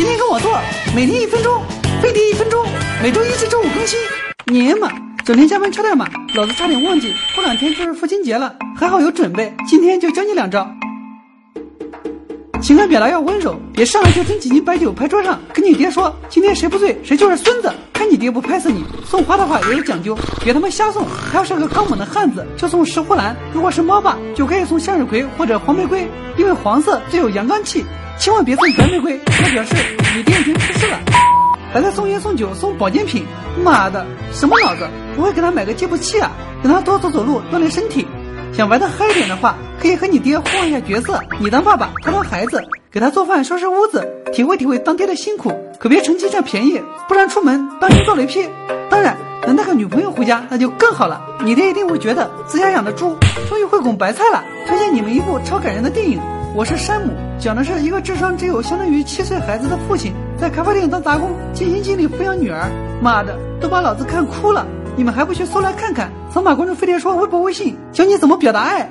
天天跟我做，每天一分钟，飞碟一分钟，每周一至周五更新。年嘛，整天加班敲代码，老子差点忘记，过两天就是父亲节了，还好有准备。今天就教你两招。情感表达要温柔，别上来就整几斤白酒拍桌上，跟你爹说今天谁不醉谁就是孙子，看你爹不拍死你。送花的话也有讲究，别他妈瞎送。他要是个刚猛的汉子，就送石斛兰；如果是猫爸，就可以送向日葵或者黄玫瑰，因为黄色最有阳刚气。千万别送白玫瑰，那表示你爹已经去世了。还在送烟送酒送保健品，妈的，什么脑子？不会给他买个计步器啊？让他多走走路锻炼身体。想玩的嗨一点的话，可以和你爹换一下角色，你当爸爸，他当孩子，给他做饭收拾屋子，体会体会当爹的辛苦。可别趁机占便宜，不然出门当心遭雷劈。当然，能带个女朋友回家那就更好了，你爹一定会觉得自家养的猪终于会拱白菜了。推荐你们一部超感人的电影。我是山姆，讲的是一个智商只有相当于七岁孩子的父亲，在咖啡店当杂工，尽心尽力抚养女儿。妈的，都把老子看哭了！你们还不去搜来看看？扫码关注飞碟说微博微信，教你怎么表达爱。